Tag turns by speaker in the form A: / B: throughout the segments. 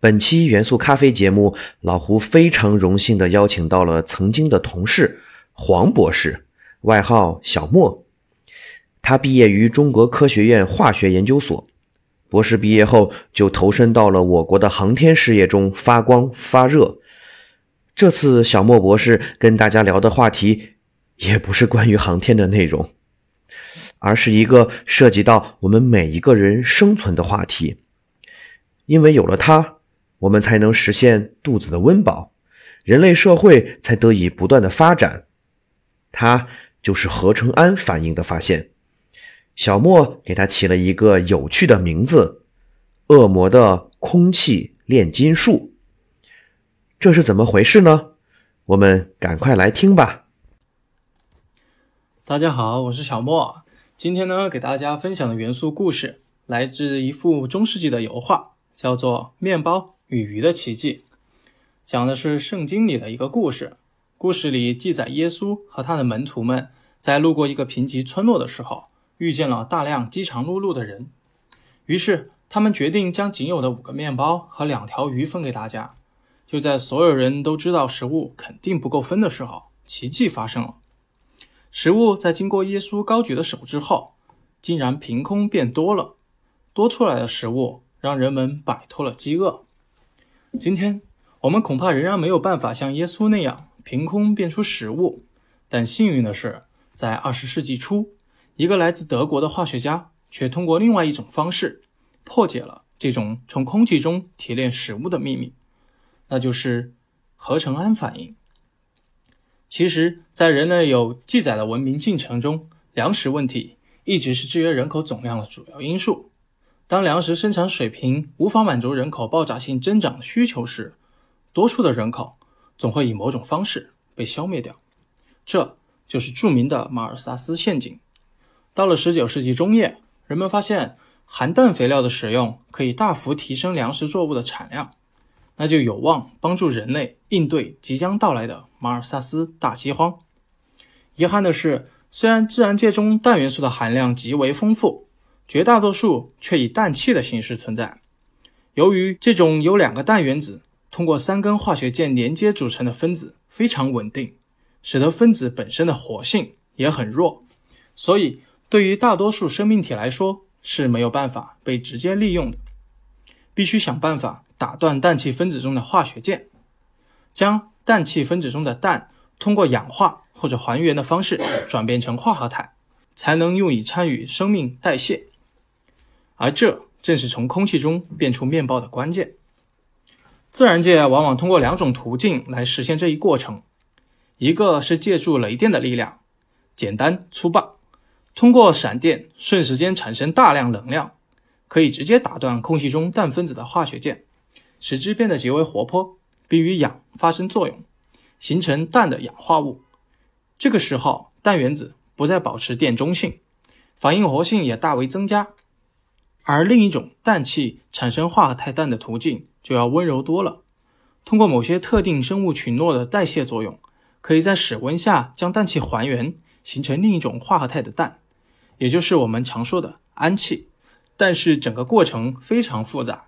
A: 本期元素咖啡节目，老胡非常荣幸的邀请到了曾经的同事黄博士，外号小莫。他毕业于中国科学院化学研究所，博士毕业后就投身到了我国的航天事业中发光发热。这次小莫博士跟大家聊的话题。也不是关于航天的内容，而是一个涉及到我们每一个人生存的话题。因为有了它，我们才能实现肚子的温饱，人类社会才得以不断的发展。它就是合成氨反应的发现。小莫给它起了一个有趣的名字——恶魔的空气炼金术。这是怎么回事呢？我们赶快来听吧。
B: 大家好，我是小莫。今天呢，给大家分享的元素故事来自一幅中世纪的油画，叫做《面包与鱼的奇迹》，讲的是圣经里的一个故事。故事里记载，耶稣和他的门徒们在路过一个贫瘠村落的时候，遇见了大量饥肠辘辘的人，于是他们决定将仅有的五个面包和两条鱼分给大家。就在所有人都知道食物肯定不够分的时候，奇迹发生了。食物在经过耶稣高举的手之后，竟然凭空变多了。多出来的食物让人们摆脱了饥饿。今天我们恐怕仍然没有办法像耶稣那样凭空变出食物，但幸运的是，在二十世纪初，一个来自德国的化学家却通过另外一种方式破解了这种从空气中提炼食物的秘密，那就是合成氨反应。其实，在人类有记载的文明进程中，粮食问题一直是制约人口总量的主要因素。当粮食生产水平无法满足人口爆炸性增长的需求时，多数的人口总会以某种方式被消灭掉。这就是著名的马尔萨斯陷阱。到了19世纪中叶，人们发现含氮肥料的使用可以大幅提升粮食作物的产量。那就有望帮助人类应对即将到来的马尔萨斯大饥荒。遗憾的是，虽然自然界中氮元素的含量极为丰富，绝大多数却以氮气的形式存在。由于这种由两个氮原子通过三根化学键连接组成的分子非常稳定，使得分子本身的活性也很弱，所以对于大多数生命体来说是没有办法被直接利用的，必须想办法。打断氮气分子中的化学键，将氮气分子中的氮通过氧化或者还原的方式转变成化合态，才能用以参与生命代谢。而这正是从空气中变出面包的关键。自然界往往通过两种途径来实现这一过程：一个是借助雷电的力量，简单粗暴，通过闪电瞬时间产生大量能量，可以直接打断空气中氮分子的化学键。使之变得极为活泼，并与氧发生作用，形成氮的氧化物。这个时候，氮原子不再保持电中性，反应活性也大为增加。而另一种氮气产生化合态氮的途径就要温柔多了。通过某些特定生物群落的代谢作用，可以在室温下将氮气还原，形成另一种化合态的氮，也就是我们常说的氨气。但是整个过程非常复杂。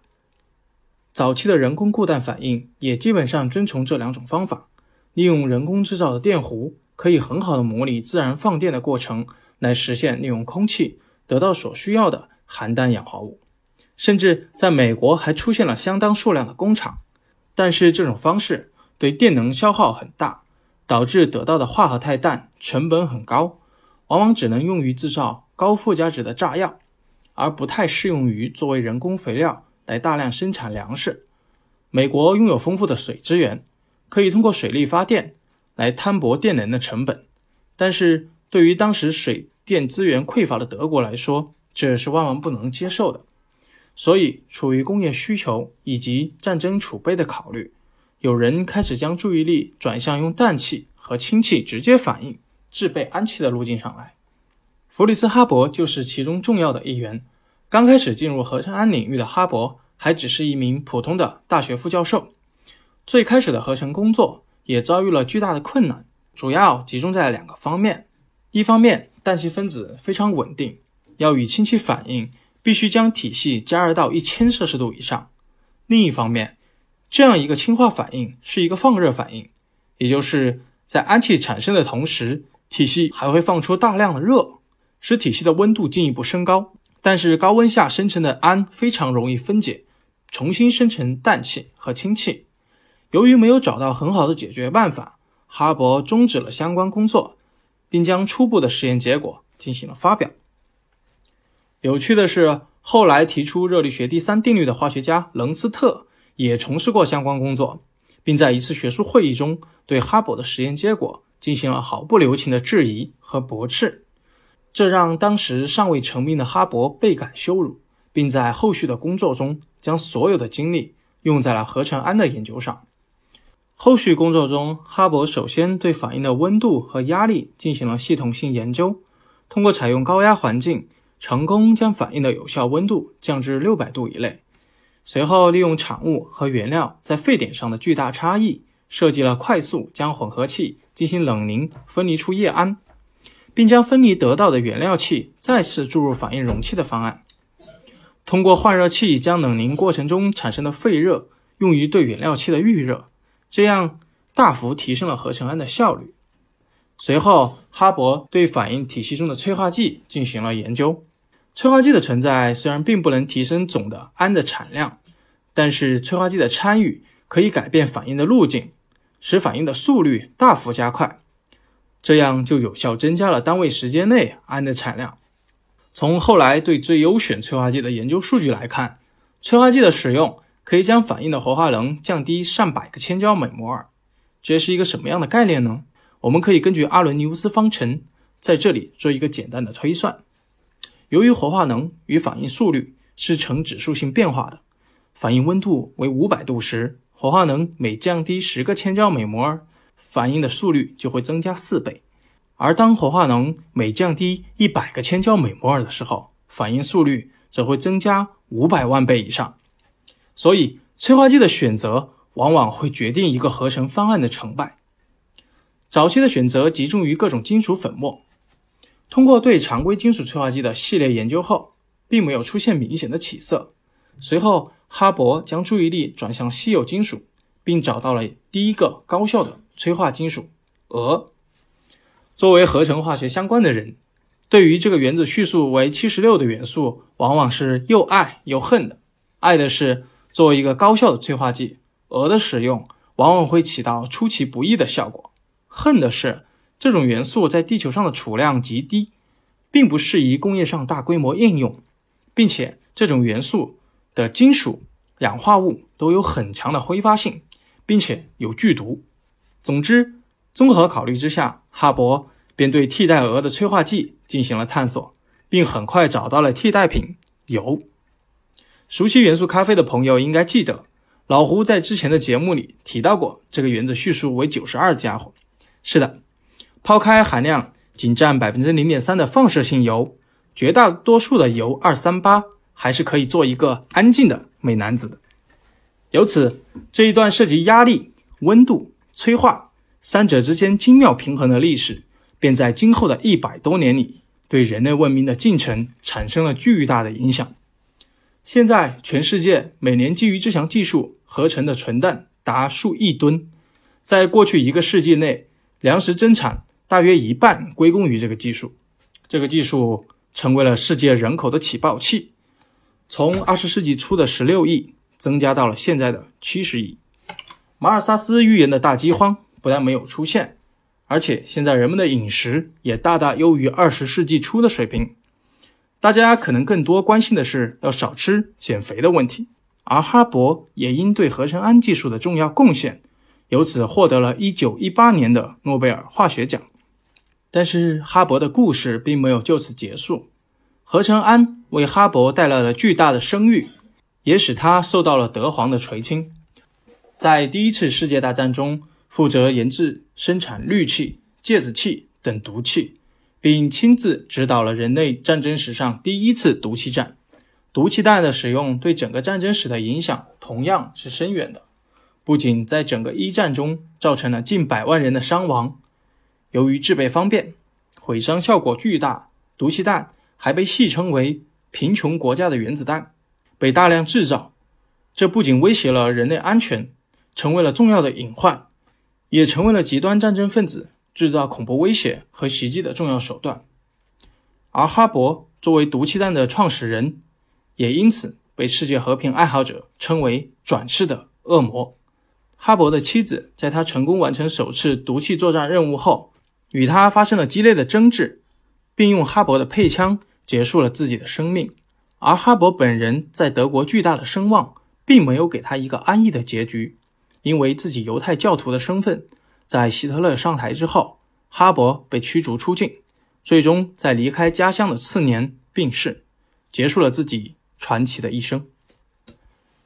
B: 早期的人工固氮反应也基本上遵从这两种方法，利用人工制造的电弧，可以很好的模拟自然放电的过程，来实现利用空气得到所需要的含氮氧化物。甚至在美国还出现了相当数量的工厂，但是这种方式对电能消耗很大，导致得到的化合态氮成本很高，往往只能用于制造高附加值的炸药，而不太适用于作为人工肥料。来大量生产粮食。美国拥有丰富的水资源，可以通过水力发电来摊薄电能的成本。但是对于当时水电资源匮乏的德国来说，这是万万不能接受的。所以，出于工业需求以及战争储备的考虑，有人开始将注意力转向用氮气和氢气直接反应制备氨气的路径上来。弗里斯·哈勃就是其中重要的一员。刚开始进入合成氨领域的哈勃还只是一名普通的大学副教授，最开始的合成工作也遭遇了巨大的困难，主要集中在两个方面：一方面，氮气分子非常稳定，要与氢气反应必须将体系加热到一千摄氏度以上；另一方面，这样一个氢化反应是一个放热反应，也就是在氨气产生的同时，体系还会放出大量的热，使体系的温度进一步升高。但是高温下生成的氨非常容易分解，重新生成氮气和氢气。由于没有找到很好的解决办法，哈勃终止了相关工作，并将初步的实验结果进行了发表。有趣的是，后来提出热力学第三定律的化学家棱斯特也从事过相关工作，并在一次学术会议中对哈勃的实验结果进行了毫不留情的质疑和驳斥。这让当时尚未成名的哈勃倍感羞辱，并在后续的工作中将所有的精力用在了合成氨的研究上。后续工作中，哈勃首先对反应的温度和压力进行了系统性研究，通过采用高压环境，成功将反应的有效温度降至六百度以内。随后，利用产物和原料在沸点上的巨大差异，设计了快速将混合气进行冷凝，分离出液氨。并将分离得到的原料气再次注入反应容器的方案，通过换热器将冷凝过程中产生的废热用于对原料气的预热，这样大幅提升了合成氨的效率。随后，哈勃对反应体系中的催化剂进行了研究。催化剂的存在虽然并不能提升总的氨的产量，但是催化剂的参与可以改变反应的路径，使反应的速率大幅加快。这样就有效增加了单位时间内氨的产量。从后来对最优选催化剂的研究数据来看，催化剂的使用可以将反应的活化能降低上百个千焦每摩尔。这是一个什么样的概念呢？我们可以根据阿伦尼乌斯方程在这里做一个简单的推算。由于活化能与反应速率是呈指数性变化的，反应温度为五百度时，活化能每降低十个千焦每摩尔。反应的速率就会增加四倍，而当活化能每降低一百个千焦每摩尔的时候，反应速率则会增加五百万倍以上。所以，催化剂的选择往往会决定一个合成方案的成败。早期的选择集中于各种金属粉末，通过对常规金属催化剂的系列研究后，并没有出现明显的起色。随后，哈勃将注意力转向稀有金属，并找到了第一个高效的。催化金属铯，作为合成化学相关的人，对于这个原子序数为七十六的元素，往往是又爱又恨的。爱的是作为一个高效的催化剂，铯的使用往往会起到出其不意的效果；恨的是这种元素在地球上的储量极低，并不适宜工业上大规模应用，并且这种元素的金属、氧化物都有很强的挥发性，并且有剧毒。总之，综合考虑之下，哈勃便对替代鹅的催化剂进行了探索，并很快找到了替代品铀。熟悉元素咖啡的朋友应该记得，老胡在之前的节目里提到过这个原子序数为九十二家伙。是的，抛开含量仅占百分之零点三的放射性铀，绝大多数的铀二三八还是可以做一个安静的美男子的。由此，这一段涉及压力、温度。催化三者之间精妙平衡的历史，便在今后的一百多年里，对人类文明的进程产生了巨大的影响。现在，全世界每年基于这项技术合成的纯氮达数亿吨。在过去一个世纪内，粮食增产大约一半归功于这个技术。这个技术成为了世界人口的起爆器，从二十世纪初的十六亿增加到了现在的七十亿。马尔萨斯预言的大饥荒不但没有出现，而且现在人们的饮食也大大优于二十世纪初的水平。大家可能更多关心的是要少吃、减肥的问题，而哈勃也因对合成氨技术的重要贡献，由此获得了一九一八年的诺贝尔化学奖。但是哈勃的故事并没有就此结束，合成氨为哈勃带来了巨大的声誉，也使他受到了德皇的垂青。在第一次世界大战中，负责研制生产氯气、芥子气等毒气，并亲自指导了人类战争史上第一次毒气战。毒气弹的使用对整个战争史的影响同样是深远的，不仅在整个一战中造成了近百万人的伤亡，由于制备方便，毁伤效果巨大，毒气弹还被戏称为“贫穷国家的原子弹”，被大量制造。这不仅威胁了人类安全，成为了重要的隐患，也成为了极端战争分子制造恐怖威胁和袭击的重要手段。而哈勃作为毒气弹的创始人，也因此被世界和平爱好者称为“转世的恶魔”。哈勃的妻子在他成功完成首次毒气作战任务后，与他发生了激烈的争执，并用哈勃的配枪结束了自己的生命。而哈勃本人在德国巨大的声望，并没有给他一个安逸的结局，因为自己犹太教徒的身份，在希特勒上台之后，哈勃被驱逐出境，最终在离开家乡的次年病逝，结束了自己。传奇的一生。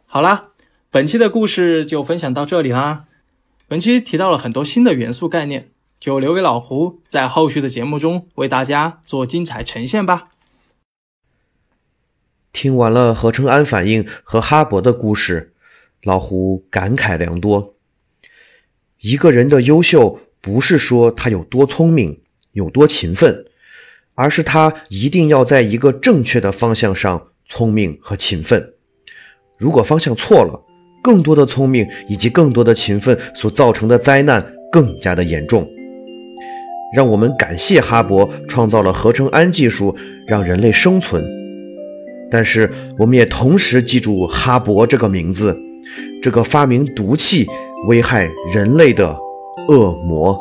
B: 好啦，本期的故事就分享到这里啦。本期提到了很多新的元素概念，就留给老胡在后续的节目中为大家做精彩呈现吧。
A: 听完了合成氨反应和哈勃的故事，老胡感慨良多。一个人的优秀，不是说他有多聪明、有多勤奋，而是他一定要在一个正确的方向上。聪明和勤奋，如果方向错了，更多的聪明以及更多的勤奋所造成的灾难更加的严重。让我们感谢哈勃创造了合成氨技术，让人类生存。但是，我们也同时记住哈勃这个名字，这个发明毒气、危害人类的恶魔。